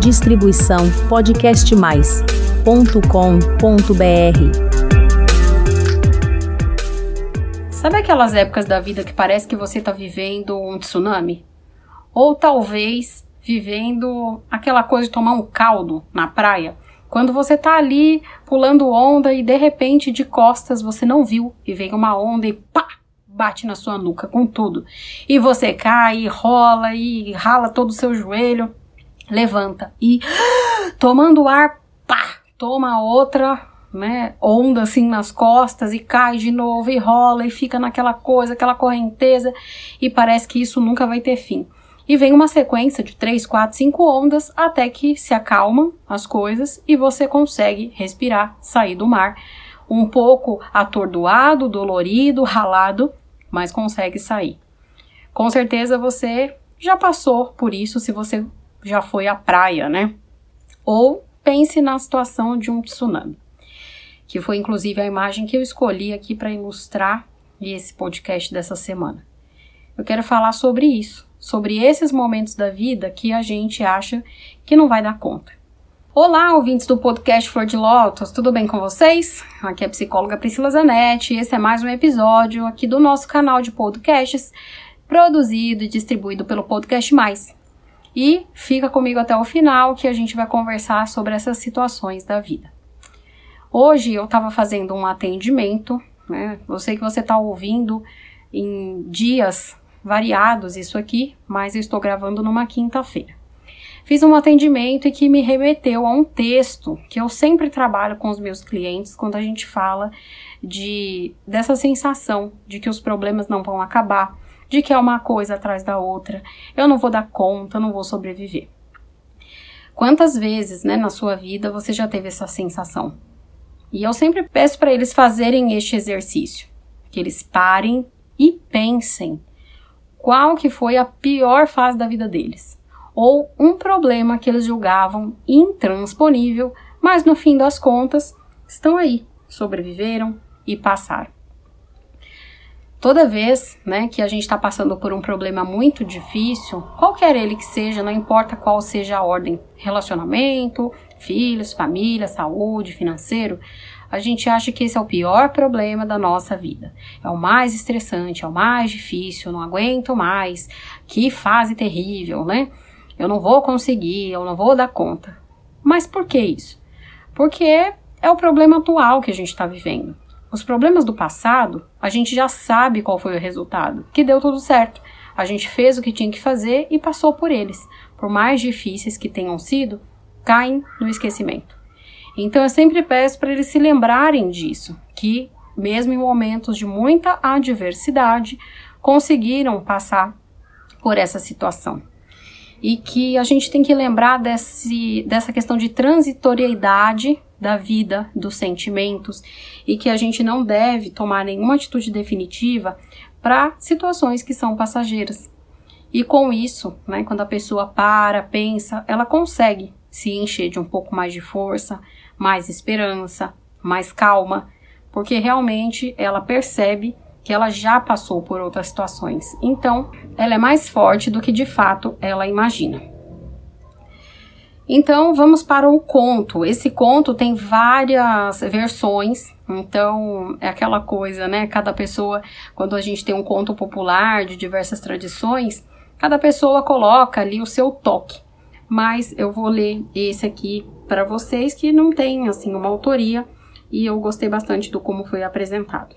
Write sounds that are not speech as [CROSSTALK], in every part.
Distribuição podcastmais.com.br. Sabe aquelas épocas da vida que parece que você está vivendo um tsunami? Ou talvez vivendo aquela coisa de tomar um caldo na praia? Quando você tá ali pulando onda e de repente de costas você não viu e vem uma onda e pá, bate na sua nuca com tudo. E você cai, rola e rala todo o seu joelho, levanta e [GASPS] tomando ar, pá, toma outra, né, onda assim nas costas e cai de novo e rola e fica naquela coisa, aquela correnteza e parece que isso nunca vai ter fim. E vem uma sequência de 3, 4, 5 ondas até que se acalmam as coisas e você consegue respirar, sair do mar. Um pouco atordoado, dolorido, ralado, mas consegue sair. Com certeza você já passou por isso se você já foi à praia, né? Ou pense na situação de um tsunami, que foi inclusive a imagem que eu escolhi aqui para ilustrar esse podcast dessa semana. Eu quero falar sobre isso, sobre esses momentos da vida que a gente acha que não vai dar conta. Olá, ouvintes do podcast Flor de Lótus, tudo bem com vocês? Aqui é a psicóloga Priscila Zanetti e esse é mais um episódio aqui do nosso canal de podcasts, produzido e distribuído pelo Podcast Mais. E fica comigo até o final que a gente vai conversar sobre essas situações da vida. Hoje eu estava fazendo um atendimento, né? Eu sei que você está ouvindo em dias variados isso aqui, mas eu estou gravando numa quinta-feira. Fiz um atendimento e que me remeteu a um texto que eu sempre trabalho com os meus clientes quando a gente fala de dessa sensação de que os problemas não vão acabar, de que é uma coisa atrás da outra, eu não vou dar conta, eu não vou sobreviver. Quantas vezes, né, na sua vida você já teve essa sensação? E eu sempre peço para eles fazerem este exercício, que eles parem e pensem qual que foi a pior fase da vida deles, ou um problema que eles julgavam intransponível, mas no fim das contas estão aí, sobreviveram e passaram. Toda vez né, que a gente está passando por um problema muito difícil, qualquer ele que seja, não importa qual seja a ordem, relacionamento, filhos, família, saúde, financeiro, a gente acha que esse é o pior problema da nossa vida. É o mais estressante, é o mais difícil, não aguento mais. Que fase terrível, né? Eu não vou conseguir, eu não vou dar conta. Mas por que isso? Porque é o problema atual que a gente está vivendo. Os problemas do passado, a gente já sabe qual foi o resultado, que deu tudo certo. A gente fez o que tinha que fazer e passou por eles. Por mais difíceis que tenham sido, caem no esquecimento. Então eu sempre peço para eles se lembrarem disso, que mesmo em momentos de muita adversidade, conseguiram passar por essa situação. E que a gente tem que lembrar desse, dessa questão de transitoriedade da vida, dos sentimentos, e que a gente não deve tomar nenhuma atitude definitiva para situações que são passageiras. E com isso, né, quando a pessoa para, pensa, ela consegue se encher de um pouco mais de força, mais esperança, mais calma, porque realmente ela percebe que ela já passou por outras situações. Então, ela é mais forte do que de fato ela imagina. Então, vamos para o conto. Esse conto tem várias versões. Então, é aquela coisa, né? Cada pessoa, quando a gente tem um conto popular de diversas tradições, cada pessoa coloca ali o seu toque mas eu vou ler esse aqui para vocês que não tem assim uma autoria e eu gostei bastante do como foi apresentado.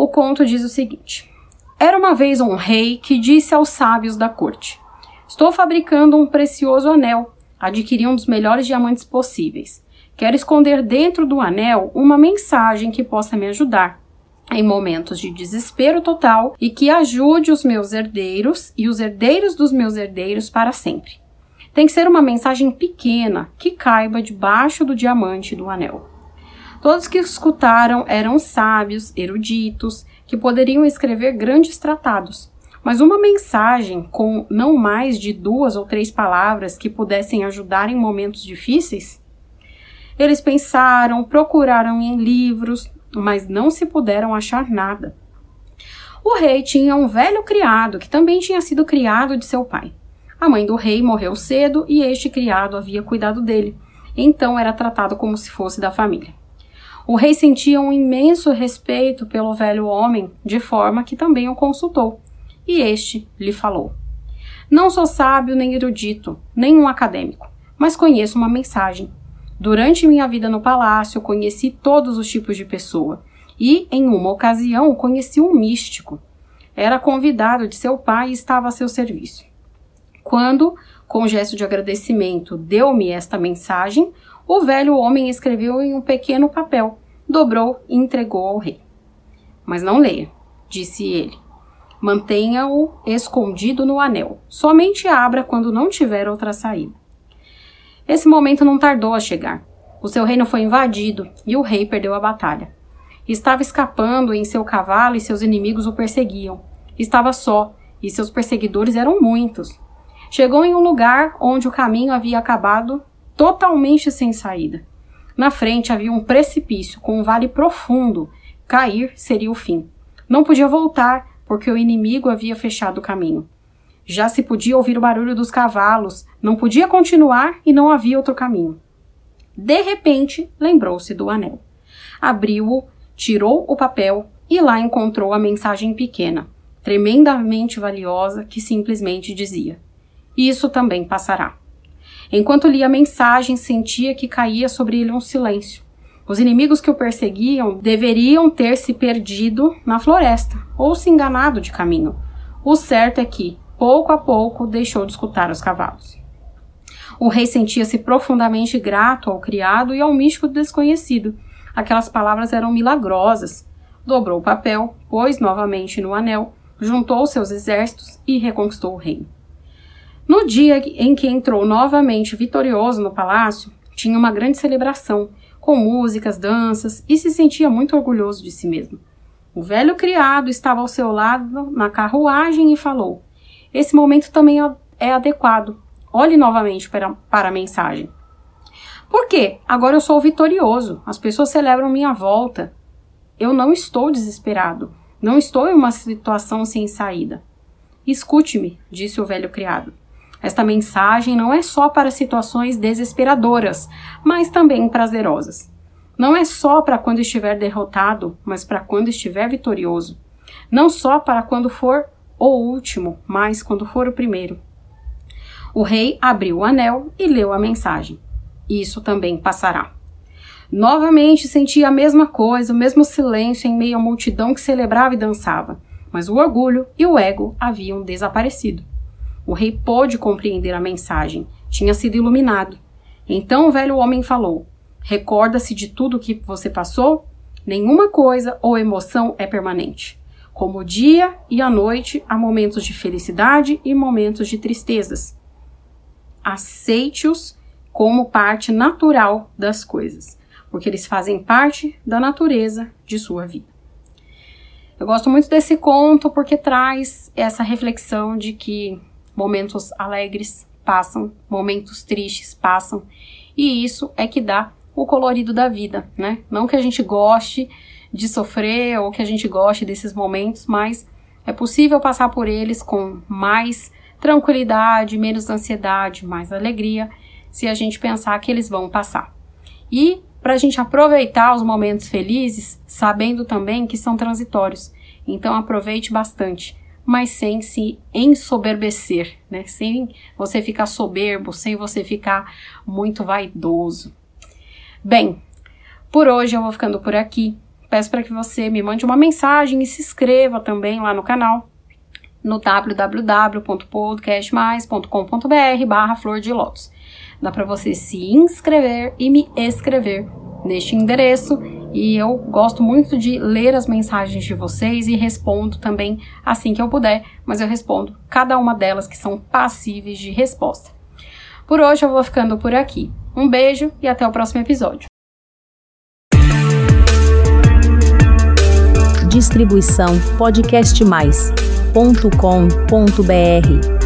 O conto diz o seguinte: Era uma vez um rei que disse aos sábios da corte: Estou fabricando um precioso anel, adquiri um dos melhores diamantes possíveis. Quero esconder dentro do anel uma mensagem que possa me ajudar em momentos de desespero total e que ajude os meus herdeiros e os herdeiros dos meus herdeiros para sempre. Tem que ser uma mensagem pequena que caiba debaixo do diamante do anel. Todos que escutaram eram sábios, eruditos, que poderiam escrever grandes tratados, mas uma mensagem com não mais de duas ou três palavras que pudessem ajudar em momentos difíceis? Eles pensaram, procuraram em livros, mas não se puderam achar nada. O rei tinha um velho criado que também tinha sido criado de seu pai. A mãe do rei morreu cedo e este criado havia cuidado dele, então era tratado como se fosse da família. O rei sentia um imenso respeito pelo velho homem, de forma que também o consultou, e este lhe falou: Não sou sábio nem erudito, nem um acadêmico, mas conheço uma mensagem. Durante minha vida no palácio, conheci todos os tipos de pessoa, e, em uma ocasião, conheci um místico. Era convidado de seu pai e estava a seu serviço. Quando, com gesto de agradecimento, deu-me esta mensagem, o velho homem escreveu em um pequeno papel, dobrou e entregou ao rei. Mas não leia, disse ele. Mantenha-o escondido no anel. Somente abra quando não tiver outra saída. Esse momento não tardou a chegar. O seu reino foi invadido e o rei perdeu a batalha. Estava escapando em seu cavalo e seus inimigos o perseguiam. Estava só e seus perseguidores eram muitos. Chegou em um lugar onde o caminho havia acabado totalmente sem saída. Na frente havia um precipício com um vale profundo. Cair seria o fim. Não podia voltar, porque o inimigo havia fechado o caminho. Já se podia ouvir o barulho dos cavalos, não podia continuar e não havia outro caminho. De repente, lembrou-se do anel. Abriu-o, tirou o papel e lá encontrou a mensagem pequena, tremendamente valiosa, que simplesmente dizia: Isso também passará. Enquanto lia a mensagem, sentia que caía sobre ele um silêncio. Os inimigos que o perseguiam deveriam ter se perdido na floresta ou se enganado de caminho. O certo é que, pouco a pouco, deixou de escutar os cavalos. O rei sentia-se profundamente grato ao criado e ao místico desconhecido. Aquelas palavras eram milagrosas. Dobrou o papel, pôs novamente no anel, juntou seus exércitos e reconquistou o reino. No dia em que entrou novamente vitorioso no palácio, tinha uma grande celebração, com músicas, danças e se sentia muito orgulhoso de si mesmo. O velho criado estava ao seu lado na carruagem e falou: Esse momento também é, é adequado. Olhe novamente para, para a mensagem. Por quê? Agora eu sou vitorioso. As pessoas celebram minha volta. Eu não estou desesperado. Não estou em uma situação sem saída. Escute-me, disse o velho criado. Esta mensagem não é só para situações desesperadoras, mas também prazerosas. Não é só para quando estiver derrotado, mas para quando estiver vitorioso. Não só para quando for o último, mas quando for o primeiro. O rei abriu o anel e leu a mensagem. Isso também passará. Novamente sentia a mesma coisa, o mesmo silêncio em meio à multidão que celebrava e dançava, mas o orgulho e o ego haviam desaparecido. O rei pôde compreender a mensagem, tinha sido iluminado. Então o velho homem falou: Recorda-se de tudo o que você passou? Nenhuma coisa ou emoção é permanente. Como o dia e a noite, há momentos de felicidade e momentos de tristezas. Aceite-os como parte natural das coisas, porque eles fazem parte da natureza de sua vida. Eu gosto muito desse conto porque traz essa reflexão de que Momentos alegres passam, momentos tristes passam, e isso é que dá o colorido da vida, né? Não que a gente goste de sofrer ou que a gente goste desses momentos, mas é possível passar por eles com mais tranquilidade, menos ansiedade, mais alegria, se a gente pensar que eles vão passar. E para a gente aproveitar os momentos felizes, sabendo também que são transitórios. Então aproveite bastante mas sem se ensoberbecer, né? Sem você ficar soberbo, sem você ficar muito vaidoso. Bem, por hoje eu vou ficando por aqui. Peço para que você me mande uma mensagem e se inscreva também lá no canal no www.podcastmais.com.br barra flor de lótus. Dá para você se inscrever e me escrever neste endereço e eu gosto muito de ler as mensagens de vocês e respondo também assim que eu puder, mas eu respondo cada uma delas que são passíveis de resposta. Por hoje eu vou ficando por aqui. Um beijo e até o próximo episódio. Distribuição podcastmais.com.br